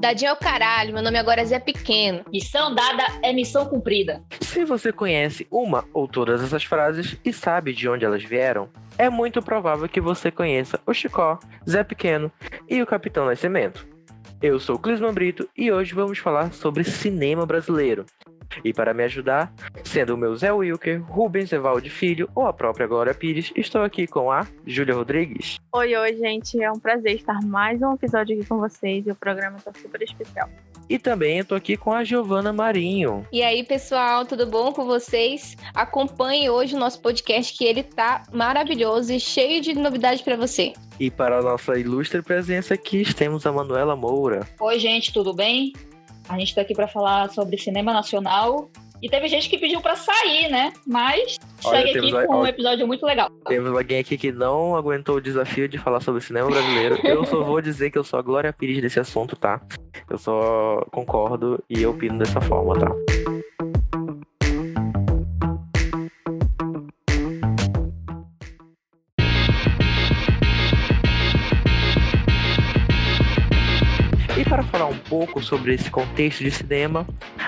Dadinho é o caralho, meu nome agora é Zé Pequeno. Missão dada é missão cumprida. Se você conhece uma ou todas essas frases e sabe de onde elas vieram, é muito provável que você conheça o Chicó, Zé Pequeno e o Capitão Nascimento. Eu sou o Clisman Brito e hoje vamos falar sobre cinema brasileiro. E para me ajudar, sendo o meu Zé Wilker, Rubens Evaldo Filho ou a própria Glória Pires, estou aqui com a Júlia Rodrigues. Oi, oi, gente. É um prazer estar mais um episódio aqui com vocês e o programa está super especial. E também estou aqui com a Giovana Marinho. E aí, pessoal, tudo bom com vocês? Acompanhe hoje o nosso podcast que ele tá maravilhoso e cheio de novidades para você. E para a nossa ilustre presença aqui, temos a Manuela Moura. Oi, gente, tudo bem? A gente está aqui para falar sobre cinema nacional. E teve gente que pediu para sair, né? Mas Olha, segue aqui temos- com um episódio muito legal. Temos alguém aqui que não aguentou o desafio de falar sobre cinema brasileiro. Eu só vou dizer que eu sou a Glória Pires desse assunto, tá? Eu só concordo e eu opino dessa forma, tá? Pouco sobre esse contexto de cinema,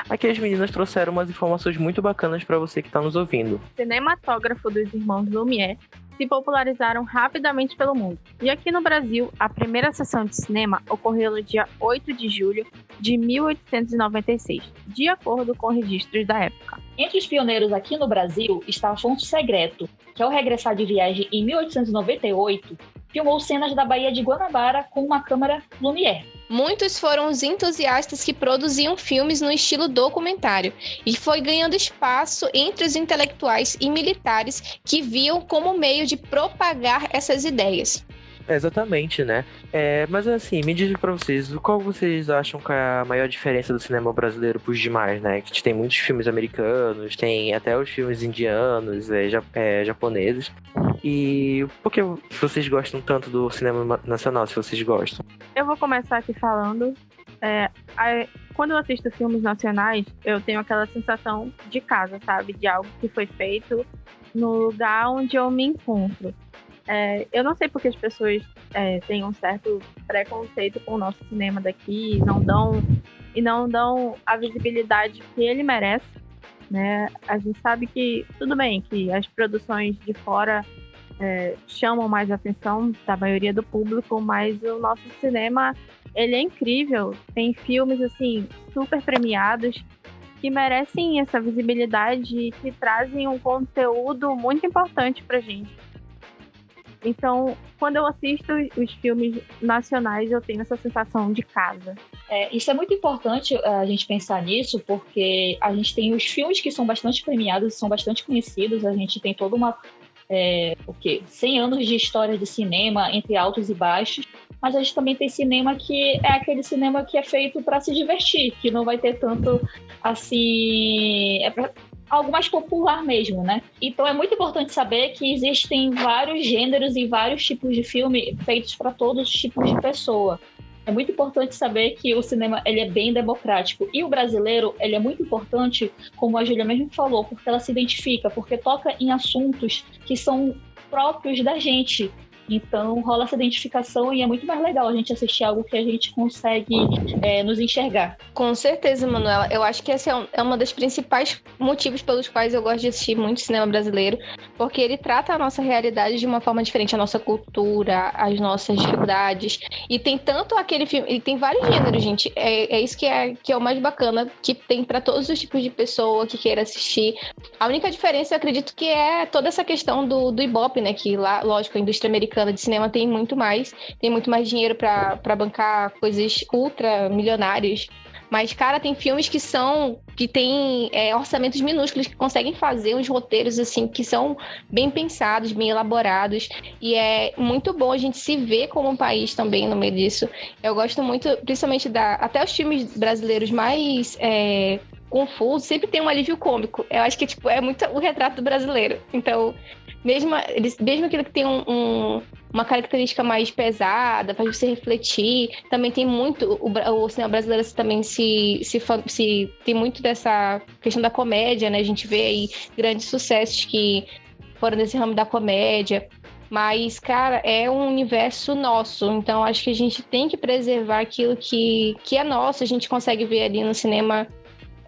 aqui as meninas trouxeram umas informações muito bacanas para você que está nos ouvindo. Cinematógrafo dos irmãos Lumière se popularizaram rapidamente pelo mundo. E aqui no Brasil, a primeira sessão de cinema ocorreu no dia 8 de julho de 1896, de acordo com registros da época. Entre os pioneiros aqui no Brasil está Afonso Segreto, que ao regressar de viagem em 1898, filmou cenas da Baía de Guanabara com uma câmera Lumière. Muitos foram os entusiastas que produziam filmes no estilo documentário e foi ganhando espaço entre os intelectuais e militares que viam como meio de propagar essas ideias. Exatamente, né? É, mas assim, me diz pra vocês, qual vocês acham que é a maior diferença do cinema brasileiro pros demais, né? Que tem muitos filmes americanos, tem até os filmes indianos, é, é, japoneses. E por que vocês gostam tanto do cinema ma- nacional, se vocês gostam? Eu vou começar aqui falando. é, a- quando eu assisto filmes nacionais, eu tenho aquela sensação de casa, sabe? De algo que foi feito no lugar onde eu me encontro. É, eu não sei porque as pessoas é, têm um certo preconceito com o nosso cinema daqui não dão, e não dão a visibilidade que ele merece. Né? A gente sabe que, tudo bem, que as produções de fora é, chamam mais atenção da maioria do público, mas o nosso cinema ele é incrível. Tem filmes assim super premiados que merecem essa visibilidade e que trazem um conteúdo muito importante pra gente. Então, quando eu assisto os filmes nacionais, eu tenho essa sensação de casa. É, isso é muito importante eh, a gente pensar nisso, porque a gente tem os filmes que são bastante premiados, são bastante conhecidos, a gente tem toda uma. É, o quê? 100 anos de história de cinema, entre altos e baixos, mas a gente também tem cinema que é aquele cinema que é feito para se divertir, que não vai ter tanto assim. É pra, algo mais popular mesmo, né? Então é muito importante saber que existem vários gêneros e vários tipos de filme feitos para todos os tipos de pessoa. É muito importante saber que o cinema ele é bem democrático e o brasileiro ele é muito importante, como a Júlia mesmo falou, porque ela se identifica, porque toca em assuntos que são próprios da gente. Então rola essa identificação e é muito mais legal a gente assistir algo que a gente consegue é, nos enxergar. Com certeza, Manuela. Eu acho que esse é um, é uma das principais motivos pelos quais eu gosto de assistir muito cinema brasileiro, porque ele trata a nossa realidade de uma forma diferente, a nossa cultura, as nossas dificuldades. E tem tanto aquele filme, e tem vários gêneros, gente. É, é isso que é, que é o mais bacana, que tem para todos os tipos de pessoa que queira assistir. A única diferença, eu acredito, que é toda essa questão do, do Ibope, né? Que lá, lógico, a indústria americana de cinema tem muito mais, tem muito mais dinheiro para bancar coisas ultra milionárias. Mas, cara, tem filmes que são. que tem é, orçamentos minúsculos que conseguem fazer uns roteiros, assim, que são bem pensados, bem elaborados. E é muito bom a gente se ver como um país também no meio disso. Eu gosto muito, principalmente da. Até os filmes brasileiros mais. É, confusos, sempre tem um alívio cômico. Eu acho que, tipo, é muito o retrato do brasileiro. Então, mesmo, mesmo aquilo que tem um, um, uma característica mais pesada, faz você refletir. Também tem muito. O, o cinema brasileiro também se, se, se. Tem muito dessa questão da comédia, né? A gente vê aí grandes sucessos que foram nesse ramo da comédia. Mas, cara, é um universo nosso. Então, acho que a gente tem que preservar aquilo que, que é nosso. A gente consegue ver ali no cinema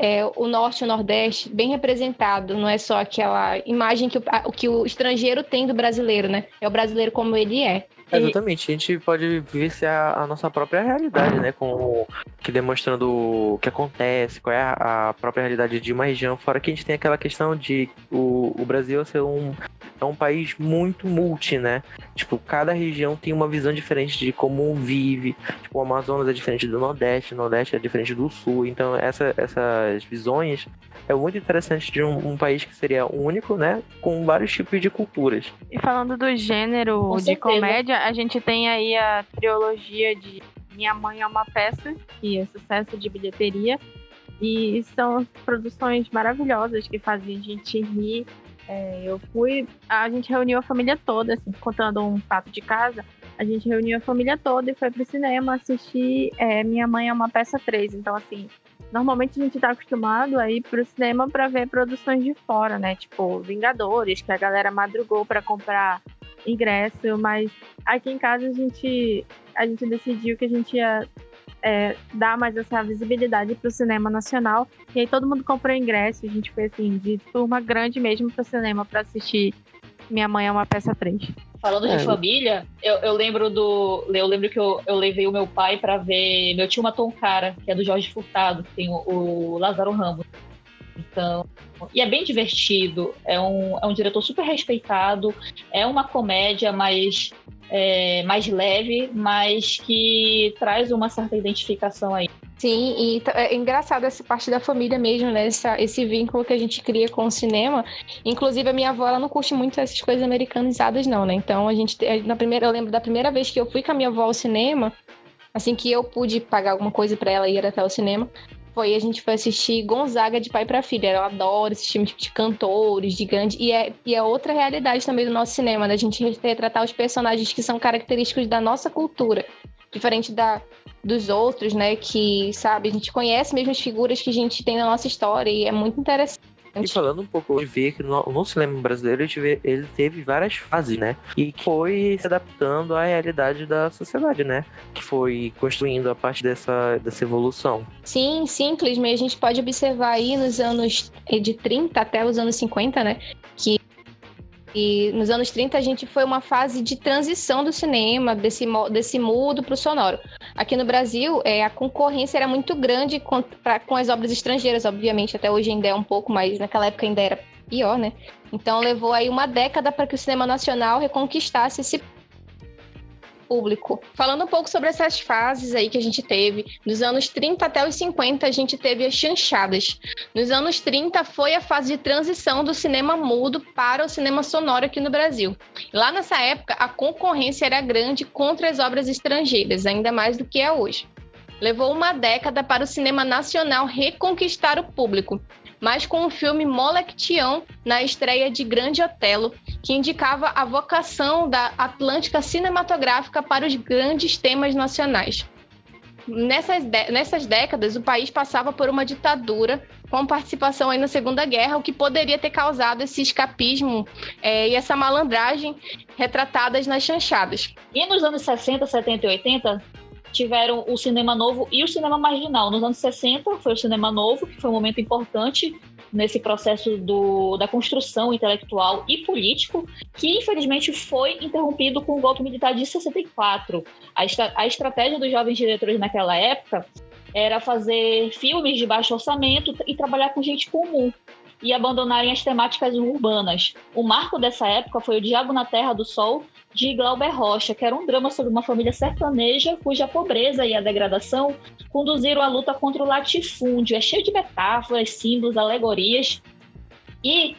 é, o norte e o nordeste bem representado. Não é só aquela imagem que o, que o estrangeiro tem do brasileiro, né? É o brasileiro como ele é. Exatamente, a gente pode viver a, a nossa própria realidade, né? Com que demonstrando o que acontece, qual é a, a, própria realidade de uma região, fora que a gente tem aquela questão de o, o Brasil ser um, é um país muito multi, né? Tipo, cada região tem uma visão diferente de como vive. Tipo, o Amazonas é diferente do Nordeste, o Nordeste é diferente do Sul. Então, essa, essas visões é muito interessante de um, um, país que seria único, né? Com vários tipos de culturas. E falando do gênero Com de certeza. comédia, a gente tem aí a trilogia de Minha Mãe é uma Peça, que é sucesso de bilheteria. E são produções maravilhosas que fazem a gente rir. É, eu fui. A gente reuniu a família toda, assim, contando um fato de casa. A gente reuniu a família toda e foi pro cinema assistir é, Minha Mãe é uma Peça 3. Então, assim, Normalmente a gente tá acostumado a ir pro cinema para ver produções de fora, né? Tipo, Vingadores, que a galera madrugou para comprar ingresso, mas aqui em casa a gente, a gente decidiu que a gente ia é, dar mais essa visibilidade pro cinema nacional. E aí todo mundo comprou ingresso, a gente foi assim, de turma grande mesmo pro cinema para assistir Minha Mãe é uma peça frente. Falando é. de família, eu, eu, lembro do. Eu lembro que eu, eu levei o meu pai para ver Meu Tio Matou um Cara, que é do Jorge Furtado, que tem o, o Lázaro Ramos. Então, e é bem divertido. É um, é um diretor super respeitado. É uma comédia mais, é, mais leve, mas que traz uma certa identificação aí. Sim, e é engraçado essa parte da família mesmo, né? Essa, esse vínculo que a gente cria com o cinema. Inclusive, a minha avó, ela não curte muito essas coisas americanizadas, não, né? Então, a gente, na primeira, eu lembro da primeira vez que eu fui com a minha avó ao cinema, assim que eu pude pagar alguma coisa para ela ir até o cinema, foi a gente foi assistir Gonzaga de pai para filha. Ela adora esse time de cantores, de grande. E é, e é outra realidade também do nosso cinema, da gente retratar os personagens que são característicos da nossa cultura. Diferente da, dos outros, né? Que, sabe, a gente conhece mesmo as figuras que a gente tem na nossa história e é muito interessante. E falando um pouco de ver que no, no cinema brasileiro ele teve várias fases, né? E foi se adaptando à realidade da sociedade, né? Que foi construindo a parte dessa, dessa evolução. Sim, sim, Clisme. A gente pode observar aí nos anos de 30 até os anos 50, né? Que e nos anos 30 a gente foi uma fase de transição do cinema, desse, desse mudo para o sonoro. Aqui no Brasil, é, a concorrência era muito grande com, pra, com as obras estrangeiras, obviamente, até hoje ainda é um pouco, mas naquela época ainda era pior, né? Então levou aí uma década para que o cinema nacional reconquistasse esse público. Falando um pouco sobre essas fases aí que a gente teve, dos anos 30 até os 50 a gente teve as chanchadas. Nos anos 30 foi a fase de transição do cinema mudo para o cinema sonoro aqui no Brasil. Lá nessa época a concorrência era grande contra as obras estrangeiras, ainda mais do que é hoje. Levou uma década para o cinema nacional reconquistar o público, mas com o filme Molectião na estreia de Grande Otelo, que indicava a vocação da Atlântica cinematográfica para os grandes temas nacionais. Nessas, nessas décadas, o país passava por uma ditadura com participação aí na Segunda Guerra, o que poderia ter causado esse escapismo é, e essa malandragem retratadas nas chanchadas. E nos anos 60, 70 e 80, tiveram o cinema novo e o cinema marginal. Nos anos 60 foi o cinema novo, que foi um momento importante nesse processo do, da construção intelectual e político, que infelizmente foi interrompido com o golpe militar de 64. A, estra a estratégia dos jovens diretores naquela época era fazer filmes de baixo orçamento e trabalhar com gente comum e abandonarem as temáticas urbanas. O marco dessa época foi o Diabo na Terra do Sol, de Glauber Rocha, que era um drama sobre uma família sertaneja cuja pobreza e a degradação conduziram a luta contra o latifúndio. É cheio de metáforas, símbolos, alegorias. E,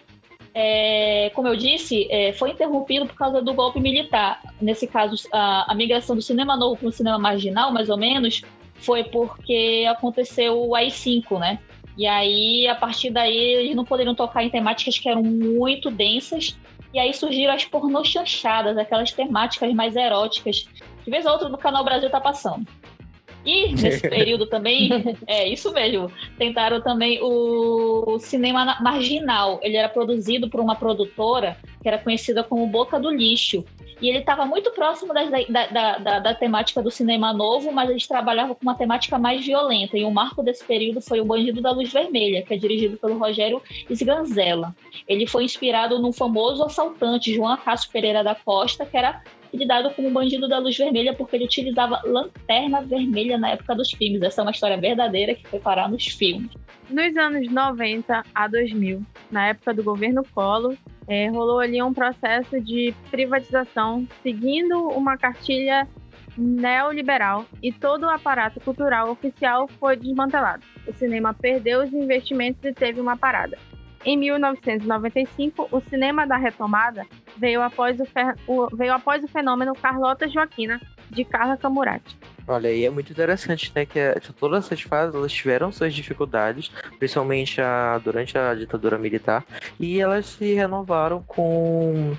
é, como eu disse, é, foi interrompido por causa do golpe militar. Nesse caso, a, a migração do cinema novo para o cinema marginal, mais ou menos, foi porque aconteceu o AI-5, né? E aí, a partir daí, eles não poderiam tocar em temáticas que eram muito densas e aí surgiram as pornochanchadas, aquelas temáticas mais eróticas, que vez ou outra no Canal Brasil tá passando. E nesse período também, é isso mesmo, tentaram também o cinema marginal. Ele era produzido por uma produtora que era conhecida como Boca do Lixo. E ele estava muito próximo da, da, da, da, temática do cinema novo, mas a gente trabalhava com uma temática mais violenta. E o marco desse período foi O Bandido da Luz Vermelha, que é dirigido pelo Rogério Sganzella. Ele foi inspirado no famoso assaltante João Acácio Pereira da Costa, que era dado como Bandido da Luz Vermelha porque ele utilizava lanterna vermelha na época dos filmes. Essa é uma história verdadeira que foi parar nos filmes. Nos anos 90 a 2000, na época do governo Collor, é, rolou ali um processo de privatização seguindo uma cartilha neoliberal e todo o aparato cultural oficial foi desmantelado. O cinema perdeu os investimentos e teve uma parada. Em 1995, o cinema da retomada veio após o, o, veio após o fenômeno Carlota Joaquina, de Carla Camurati. Olha, e é muito interessante, né, que todas essas fases elas tiveram suas dificuldades, principalmente a, durante a ditadura militar, e elas se renovaram com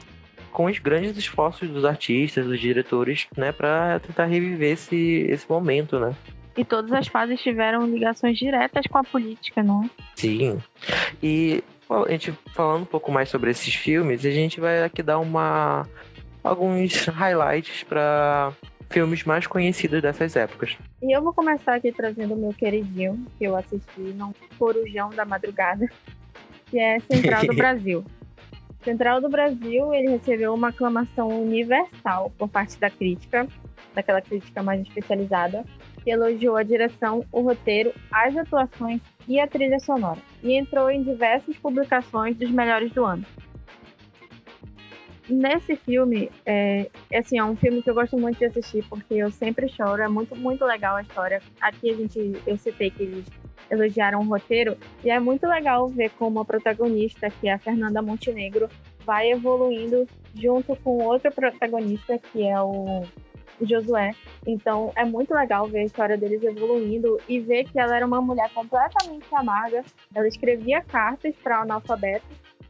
com os grandes esforços dos artistas, dos diretores, né, para tentar reviver esse, esse momento, né? E todas as fases tiveram ligações diretas com a política, não é? Sim. E a gente falando um pouco mais sobre esses filmes, a gente vai aqui dar uma alguns highlights para filmes mais conhecidos dessas épocas. E eu vou começar aqui trazendo o meu queridinho, que eu assisti num corujão da madrugada, que é Central do Brasil. Central do Brasil, ele recebeu uma aclamação universal por parte da crítica, daquela crítica mais especializada, que elogiou a direção, o roteiro, as atuações e a trilha sonora, e entrou em diversas publicações dos melhores do ano. Nesse filme, é, assim, é um filme que eu gosto muito de assistir porque eu sempre choro, é muito, muito legal a história. Aqui a gente, eu citei que eles elogiaram o roteiro, e é muito legal ver como a protagonista, que é a Fernanda Montenegro, vai evoluindo junto com outro protagonista, que é o Josué. Então é muito legal ver a história deles evoluindo e ver que ela era uma mulher completamente amarga. Ela escrevia cartas para analfabetos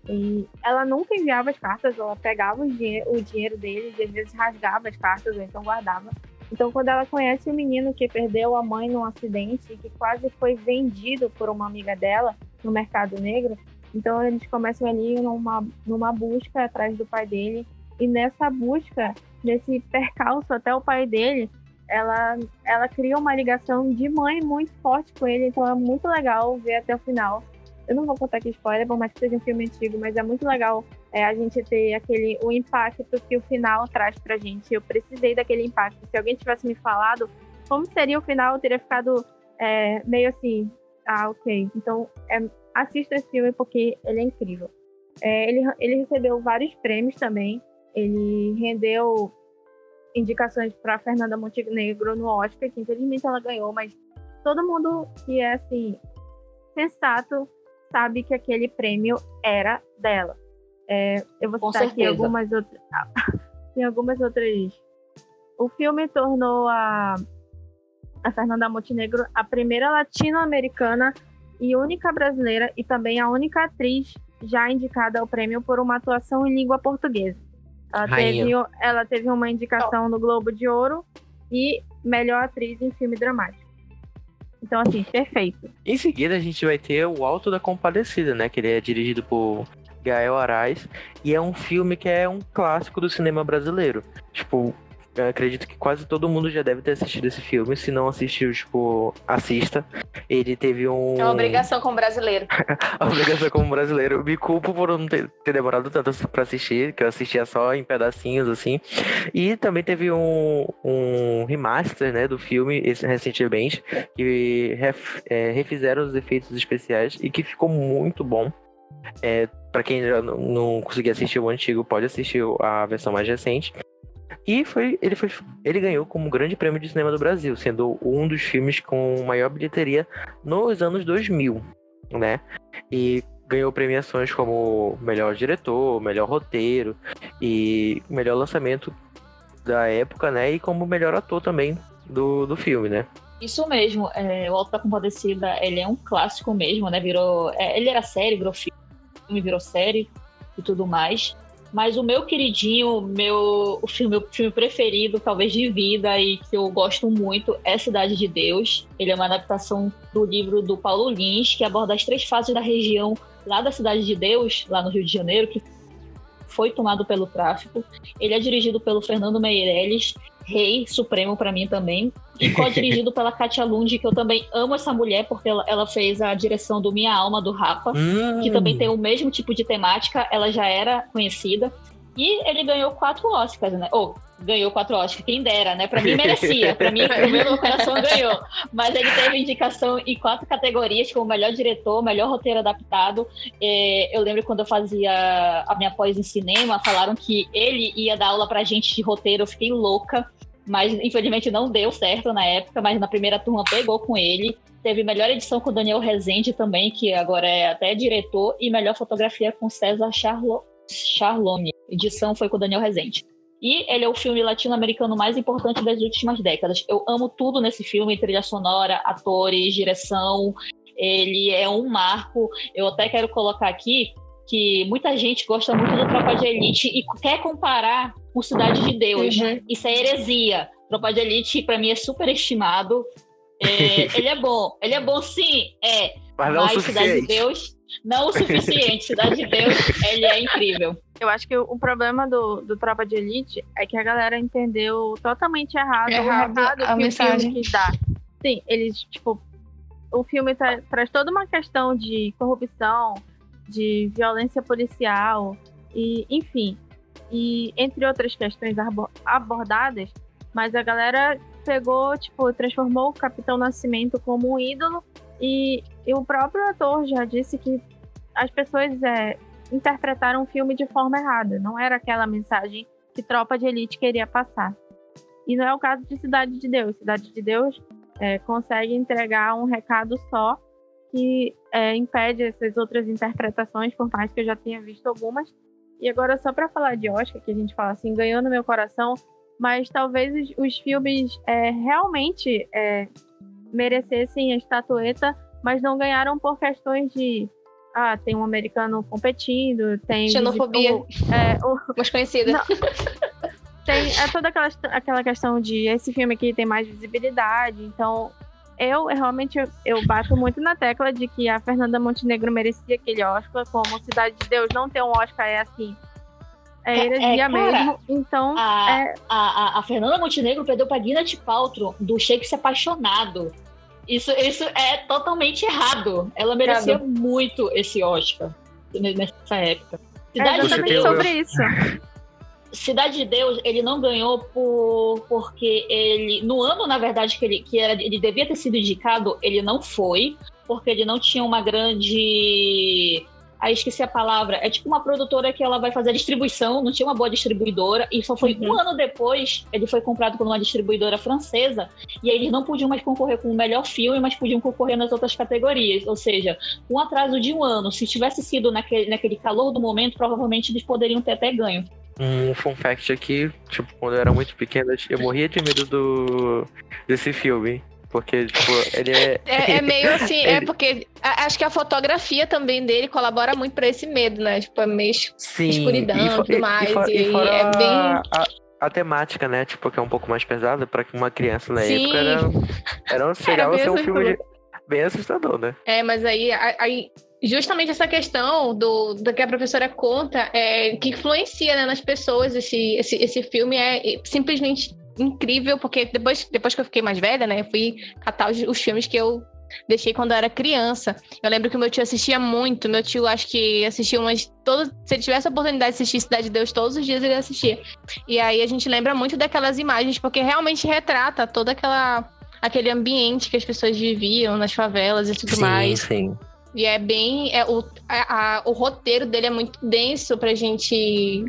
e ela nunca enviava as cartas, ela pegava o, dinhe o dinheiro deles e às vezes rasgava as cartas ou então guardava. Então, quando ela conhece o menino que perdeu a mãe num acidente e que quase foi vendido por uma amiga dela no mercado negro, então eles começam ali numa, numa busca atrás do pai dele. E nessa busca, nesse percalço até o pai dele, ela, ela cria uma ligação de mãe muito forte com ele, então é muito legal ver até o final. Eu não vou contar aqui spoiler, por mais que seja um filme antigo, mas é muito legal é, a gente ter aquele o impacto que o final traz pra gente. Eu precisei daquele impacto. Se alguém tivesse me falado como seria o final, eu teria ficado é, meio assim, ah, ok. Então, é, assista esse filme porque ele é incrível. É, ele, ele recebeu vários prêmios também. Ele rendeu indicações para Fernanda Montenegro no Oscar, que infelizmente ela ganhou, mas todo mundo que é assim sensato sabe que aquele prêmio era dela. É, eu vou citar aqui algumas outras. tem algumas outras. O filme tornou a, a Fernanda Montenegro a primeira latino-americana e única brasileira e também a única atriz já indicada ao prêmio por uma atuação em língua portuguesa. Ela, teve, ela teve uma indicação no Globo de Ouro e melhor atriz em filme dramático. Então, assim, perfeito. Em seguida, a gente vai ter o Alto da Compadecida, né? Que ele é dirigido por Gael Arraes. E é um filme que é um clássico do cinema brasileiro. Tipo, eu acredito que quase todo mundo já deve ter assistido esse filme. Se não assistiu, tipo, assista. Ele teve um. É uma obrigação como brasileiro. a obrigação como brasileiro. Me culpo por não ter, ter demorado tanto pra assistir, que eu assistia só em pedacinhos, assim. E também teve um, um remaster, né, do filme, esse, recentemente, que ref, é, refizeram os efeitos especiais e que ficou muito bom. É, para quem não, não conseguiu assistir o antigo, pode assistir a versão mais recente. E foi, ele, foi, ele ganhou como grande prêmio de cinema do Brasil, sendo um dos filmes com maior bilheteria nos anos 2000, né? E ganhou premiações como melhor diretor, melhor roteiro e melhor lançamento da época, né? E como melhor ator também do, do filme, né? Isso mesmo, é, o Alto da Compadecida, ele é um clássico mesmo, né? Virou, é, ele era série, virou filme, virou série e tudo mais. Mas o meu queridinho, meu, o filme, meu filme preferido, talvez de vida, e que eu gosto muito, é Cidade de Deus. Ele é uma adaptação do livro do Paulo Lins, que aborda as três fases da região lá da Cidade de Deus, lá no Rio de Janeiro, que foi tomado pelo tráfico. Ele é dirigido pelo Fernando Meirelles, rei supremo para mim também, e co-dirigido pela Katia Lund, que eu também amo essa mulher, porque ela, ela fez a direção do Minha Alma, do Rapa, hum. que também tem o mesmo tipo de temática, ela já era conhecida. E ele ganhou quatro Oscars, né? Ou, ganhou quatro Oscars, quem dera, né? Pra mim merecia, pra mim, pro meu coração ganhou. Mas ele teve indicação em quatro categorias, como melhor diretor, melhor roteiro adaptado. É, eu lembro quando eu fazia a minha pós em cinema, falaram que ele ia dar aula pra gente de roteiro, eu fiquei louca. Mas infelizmente não deu certo na época, mas na primeira turma pegou com ele. Teve melhor edição com o Daniel Rezende também, que agora é até diretor, e melhor fotografia com César Charlo Charlone. Edição foi com o Daniel Rezende. E ele é o filme latino-americano mais importante das últimas décadas. Eu amo tudo nesse filme, trilha sonora, atores, direção. Ele é um marco. Eu até quero colocar aqui que muita gente gosta muito do Tropa de Elite e quer comparar com Cidade de Deus. Uhum. Isso é heresia. Tropa de Elite, para mim, é super estimado. É, ele é bom. Ele é bom, sim, é. Mas, não mas Cidade de Deus não o suficiente. Cidade de Deus, ele é incrível. Eu acho que o problema do, do Tropa de Elite é que a galera entendeu totalmente errado, errado o recado a que mensagem. que dá. Sim, eles, tipo, o filme tra traz toda uma questão de corrupção, de violência policial, e enfim, e entre outras questões abordadas, mas a galera pegou, tipo, transformou o Capitão Nascimento como um ídolo e, e o próprio ator já disse que as pessoas é, interpretaram o filme de forma errada. Não era aquela mensagem que Tropa de Elite queria passar. E não é o caso de Cidade de Deus. Cidade de Deus é, consegue entregar um recado só que é, impede essas outras interpretações, por mais que eu já tenha visto algumas. E agora, só para falar de Oscar, que a gente fala assim, ganhou no meu coração, mas talvez os, os filmes é, realmente é, merecessem a estatueta, mas não ganharam por questões de ah, tem um americano competindo, tem. Xenofobia. É, o, Mais conhecida. Não, tem é toda aquela, aquela questão de esse filme aqui tem mais visibilidade, então eu realmente eu, eu, bato muito na tecla de que a Fernanda Montenegro merecia aquele Oscar, como Cidade de Deus não ter um Oscar é assim. É, é heresia é, mesmo. Então. A, é... a, a, a, Fernanda Montenegro perdeu pra Gwyneth Paltrow do Shakespeare Apaixonado. Isso, isso é totalmente errado. Ela merecia errado. muito esse Oscar nessa época. Cidade é de sobre isso. Cidade de Deus, ele não ganhou por porque ele no ano, na verdade, que ele que era ele devia ter sido indicado, ele não foi, porque ele não tinha uma grande Aí esqueci a palavra. É tipo uma produtora que ela vai fazer a distribuição, não tinha uma boa distribuidora, e só foi uhum. um ano depois ele foi comprado por uma distribuidora francesa, e aí eles não podiam mais concorrer com o melhor filme, mas podiam concorrer nas outras categorias. Ou seja, com um atraso de um ano, se tivesse sido naquele, naquele calor do momento, provavelmente eles poderiam ter até ganho. Um fun fact aqui, tipo, quando eu era muito pequeno, eu morria de medo do desse filme. Porque, tipo, ele é. É, é meio assim, é ele... é porque acho que a fotografia também dele colabora muito pra esse medo, né? Tipo, é meio Sim, escuridão e tudo mais. E, e, e é bem. A, a, temática, né? Tipo, que é um pouco mais pesada pra uma criança na Sim. época era. Era, chegava a ser um filme de, bem assustador, né? É, mas aí, aí justamente essa questão do, do que a professora conta é que influencia né, nas pessoas esse, esse, esse filme é simplesmente incrível, porque depois, depois que eu fiquei mais velha, né, eu fui catar os, os filmes que eu deixei quando eu era criança. Eu lembro que o meu tio assistia muito. Meu tio, acho que assistia umas. Todo, se ele tivesse a oportunidade de assistir Cidade de Deus todos os dias, ele assistia. E aí a gente lembra muito daquelas imagens, porque realmente retrata toda aquela. aquele ambiente que as pessoas viviam nas favelas e tudo sim, mais. Sim. E é bem. É, o, a, a, o roteiro dele é muito denso pra gente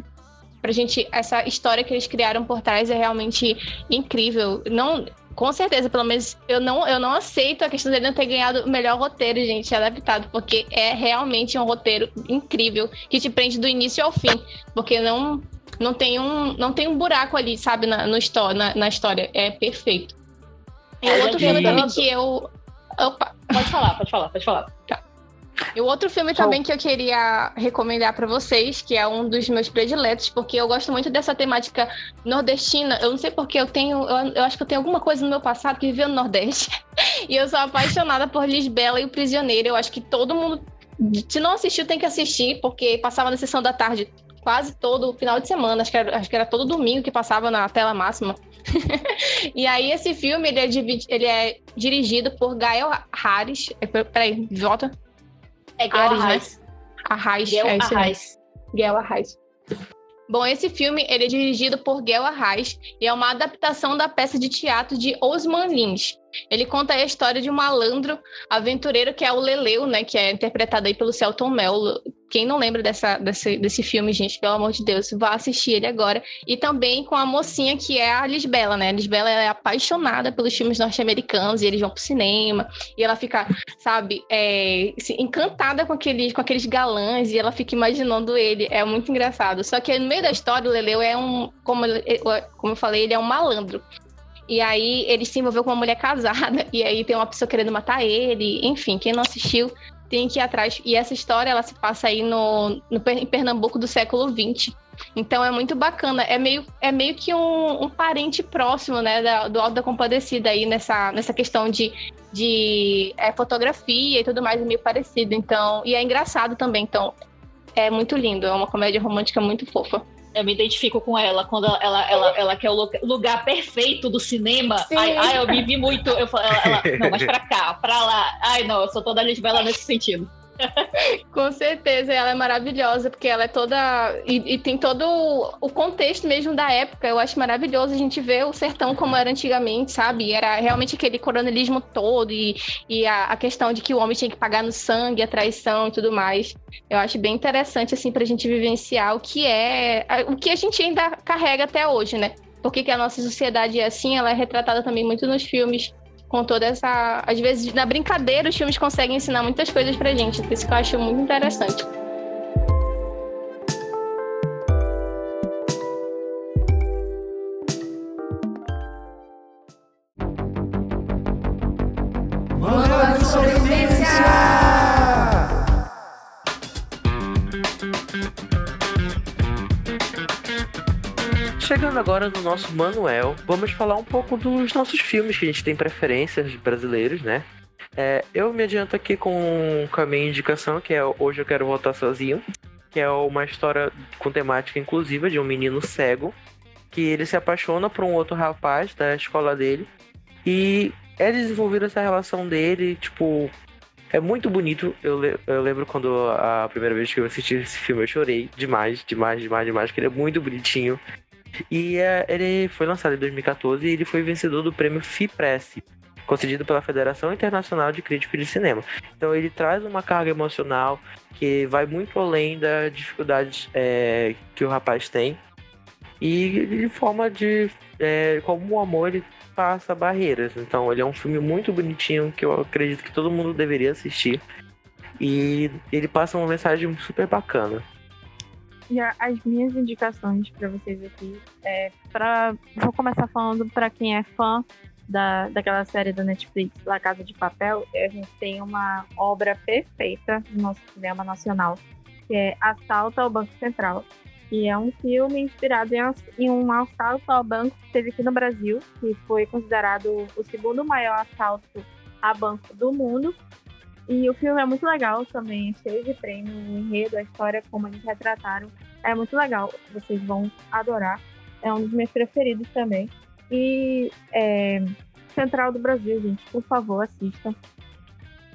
pra gente, essa história que eles criaram por trás é realmente incrível. Não, com certeza, pelo menos eu não, eu não aceito a questão dele não ter ganhado o melhor roteiro, gente, adaptado, porque é realmente um roteiro incrível que te prende do início ao fim, porque não não tem um não tem um buraco ali, sabe, na, no na, na história, é perfeito. E outro filme também que eu Opa. Pode falar, pode falar, pode falar. Tá. E o outro filme também que eu queria recomendar para vocês, que é um dos meus prediletos, porque eu gosto muito dessa temática nordestina. Eu não sei porque eu tenho, eu, eu acho que eu tenho alguma coisa no meu passado que viveu no Nordeste. e eu sou apaixonada por Lisbela e o Prisioneiro. Eu acho que todo mundo, se não assistiu, tem que assistir, porque passava na sessão da tarde quase todo final de semana, acho que era, acho que era todo domingo que passava na tela máxima. e aí esse filme ele é, ele é dirigido por Gael Harris. É, peraí, volta. É Gael Harris, né? Arraes. Gael é Arraes. Gael Arraes. Bom, esse filme ele é dirigido por Gael Arraes e é uma adaptação da peça de teatro de Osman Lins. Ele conta a história de um malandro aventureiro que é o Leleu, né, que é interpretado aí pelo Celton Mello. Quem não lembra dessa, desse, desse filme, gente, pelo amor de Deus, vá assistir ele agora. E também com a mocinha que é a Lisbela, né? A Lisbela é apaixonada pelos filmes norte-americanos e eles vão pro cinema. E ela fica, sabe, é, encantada com aqueles, com aqueles galãs e ela fica imaginando ele. É muito engraçado. Só que no meio da história, o Leleu é um, como, como eu falei, ele é um malandro. E aí ele se envolveu com uma mulher casada, e aí tem uma pessoa querendo matar ele. Enfim, quem não assistiu tem que ir atrás. E essa história ela se passa aí no, no em Pernambuco do século XX. Então é muito bacana. É meio, é meio que um, um parente próximo, né, da, do Alto da Compadecida aí nessa, nessa questão de, de é, fotografia e tudo mais, é meio parecido. Então, e é engraçado também. Então, é muito lindo. É uma comédia romântica muito fofa. Eu me identifico com ela quando ela, ela, ela, ela quer o lugar perfeito do cinema. Ai, ai, eu me vi muito. Eu falo, ela, ela, não, mas pra cá, pra lá. Ai, não, eu sou toda Lisbela nesse sentido. Com certeza, ela é maravilhosa, porque ela é toda. E, e, tem todo o contexto mesmo da época. Eu acho maravilhoso a gente ver o sertão como era antigamente, sabe? Era realmente aquele coronelismo todo e, e a, a, questão de que o homem tinha que pagar no sangue, a traição e tudo mais. Eu acho bem interessante, assim, pra gente vivenciar o que é. O que a gente ainda carrega até hoje, né? Porque que a nossa sociedade é assim, ela é retratada também muito nos filmes com toda essa. Às vezes, na brincadeira, os filmes conseguem ensinar muitas coisas pra gente. Por isso que eu acho muito interessante. Chegando agora no nosso manual, vamos falar um pouco dos nossos filmes que a gente tem preferências brasileiros, né? É, eu me adianto aqui com, com a minha indicação, que é Hoje Eu Quero Voltar Sozinho, que é uma história com temática inclusiva de um menino cego, que ele se apaixona por um outro rapaz da escola dele, e é desenvolvida essa relação dele, tipo, é muito bonito. Eu, eu lembro quando a primeira vez que eu assisti esse filme eu chorei demais, demais, demais, demais, porque ele é muito bonitinho. E é, ele foi lançado em 2014 e ele foi vencedor do prêmio FIPRESS, concedido pela Federação Internacional de Críticos de Cinema. Então ele traz uma carga emocional que vai muito além da dificuldade é, que o rapaz tem e de forma de é, como o amor ele passa barreiras. Então ele é um filme muito bonitinho que eu acredito que todo mundo deveria assistir e ele passa uma mensagem super bacana. E as minhas indicações para vocês aqui é para vou começar falando para quem é fã da, daquela série da Netflix, La Casa de Papel, a gente tem uma obra perfeita no nosso cinema nacional, que é Assalto ao Banco Central, que é um filme inspirado em, em um assalto ao banco que teve aqui no Brasil, que foi considerado o segundo maior assalto a banco do mundo, e o filme é muito legal também, é cheio de prêmio, o enredo, a história, como eles retrataram. É muito legal, vocês vão adorar. É um dos meus preferidos também. E é, Central do Brasil, gente, por favor, assistam.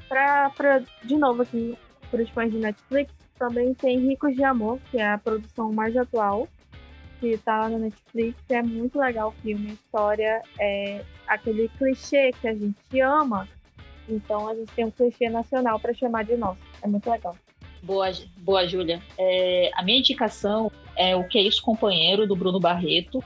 Pra, pra, de novo aqui, para os fãs de Netflix, também tem Ricos de Amor, que é a produção mais atual, que está lá na Netflix. É muito legal o filme, a história é aquele clichê que a gente ama, então a gente tem um clichê nacional para chamar de nosso. É muito legal. Boa, boa Júlia. É, a minha indicação é O Que é Isso, Companheiro, do Bruno Barreto.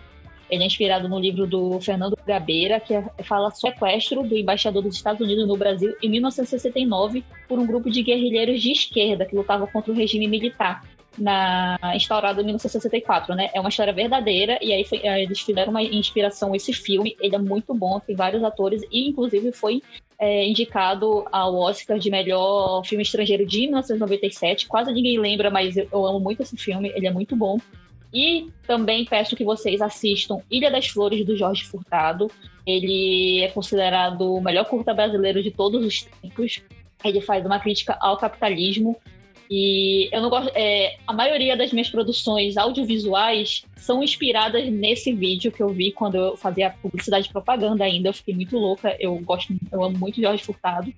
Ele é inspirado no livro do Fernando Gabeira, que é, fala sobre o sequestro do embaixador dos Estados Unidos no Brasil em 1969 por um grupo de guerrilheiros de esquerda que lutava contra o regime militar na instaurado em 1964, né? É uma história verdadeira e aí foi, eles fizeram uma inspiração esse filme. Ele é muito bom, tem vários atores e inclusive foi é, indicado ao Oscar de melhor filme estrangeiro de 1997. Quase ninguém lembra, mas eu amo muito esse filme. Ele é muito bom. E também peço que vocês assistam Ilha das Flores do Jorge Furtado. Ele é considerado o melhor curta brasileiro de todos os tempos. Ele faz uma crítica ao capitalismo E eu não gosto. É, a maioria das minhas produções audiovisuais são inspiradas nesse vídeo que eu vi quando eu fazia publicidade e propaganda ainda. Eu fiquei muito louca. Eu gosto, eu amo muito Jorge Furtado.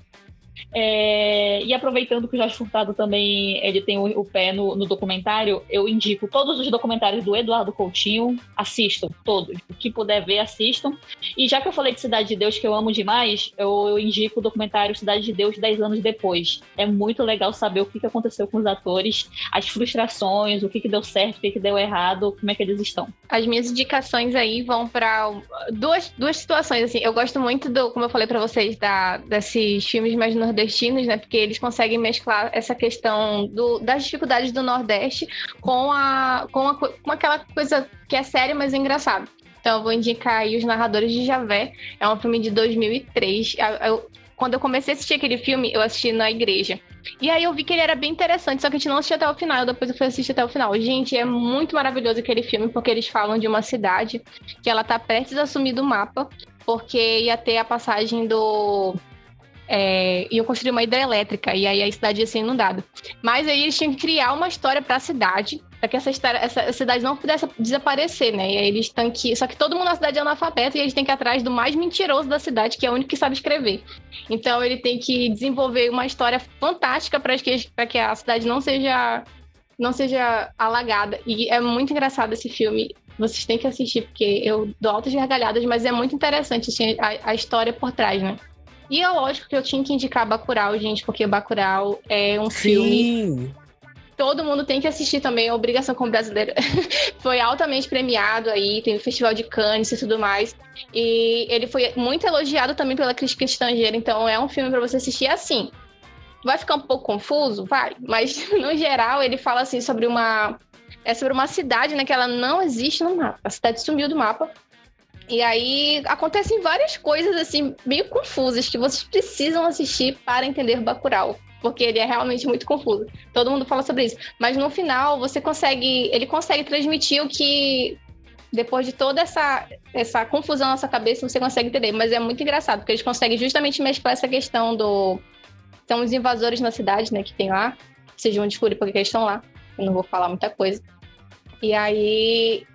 É, e aproveitando que o Jorge Furtado também ele tem o, o pé no, no, documentário, eu indico todos os documentários do Eduardo Coutinho, assistam todos. O que puder ver, assistam. E já que eu falei de Cidade de Deus, que eu amo demais, eu, eu indico o documentário Cidade de Deus 10 anos depois. É muito legal saber o que, que aconteceu com os atores, as frustrações, o que, que deu certo, o que, que deu errado, como é que eles estão. As minhas indicações aí vão para duas, duas situações. Assim, eu gosto muito do, como eu falei para vocês, da, desses filmes mais nordestinos, né? Porque eles conseguem mesclar essa questão do, das dificuldades do Nordeste com, a, com, a, com aquela coisa que é séria, mas é engraçada. Então, eu vou indicar aí Os Narradores de Javé. É um filme de 2003. Eu, quando eu comecei a assistir aquele filme, eu assisti na igreja. E aí eu vi que ele era bem interessante, só que a gente não assistiu até o final. Depois eu fui assistir até o final. Gente, é muito maravilhoso aquele filme, porque eles falam de uma cidade que ela tá prestes a assumir do mapa, porque ia ter a passagem do é, iam construir uma hidrelétrica e aí a cidade ia ser inundada. Mas aí eles tinham que criar uma história para a cidade, para que essa, história, essa cidade não pudesse desaparecer, né? E aí eles têm que. Só que todo mundo na cidade é analfabeto e eles têm que ir atrás do mais mentiroso da cidade, que é o único que sabe escrever. Então ele tem que desenvolver uma história fantástica para que, que a cidade não seja não seja alagada. E é muito engraçado esse filme. Vocês têm que assistir, porque eu dou altas gargalhadas, mas é muito interessante assim, a, a história por trás, né? E é lógico que eu tinha que indicar Bacurau, gente, porque Bacurau é um Sim. filme todo mundo tem que assistir também, Obrigação como Brasileira. foi altamente premiado aí, tem o Festival de Cannes e tudo mais. E ele foi muito elogiado também pela crítica estrangeira, então é um filme para você assistir assim. Vai ficar um pouco confuso? Vai, mas no geral ele fala assim sobre uma é sobre uma cidade, né, que ela não existe no mapa. A cidade sumiu do mapa e aí acontecem várias coisas assim meio confusas que vocês precisam assistir para entender Bacurau, porque ele é realmente muito confuso. Todo mundo fala sobre isso, mas no final você consegue, ele consegue transmitir o que depois de toda essa essa confusão na nossa cabeça, você consegue entender, mas é muito engraçado, porque eles conseguem justamente mesclar essa questão do são os invasores na cidade, né, que tem lá. Vocês vão descobrir porque eles estão lá. Eu não vou falar muita coisa. E aí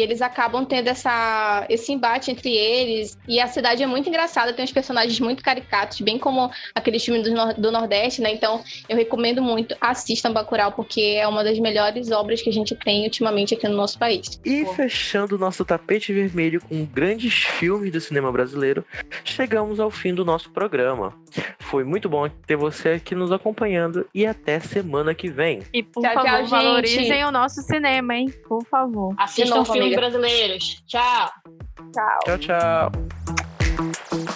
e eles acabam tendo essa, esse embate entre eles. E a cidade é muito engraçada, tem uns personagens muito caricatos, bem como aqueles filmes do, do Nordeste, né? Então, eu recomendo muito, assistam Bacurau, porque é uma das melhores obras que a gente tem ultimamente aqui no nosso país. E fechando o nosso tapete vermelho com grandes filmes do cinema brasileiro, chegamos ao fim do nosso programa. Foi muito bom ter você aqui nos acompanhando e até semana que vem. E por tchau, favor, tchau, valorizem o nosso cinema, hein? Por favor. Assistam filmes brasileiros. Tchau. Tchau. Tchau, tchau.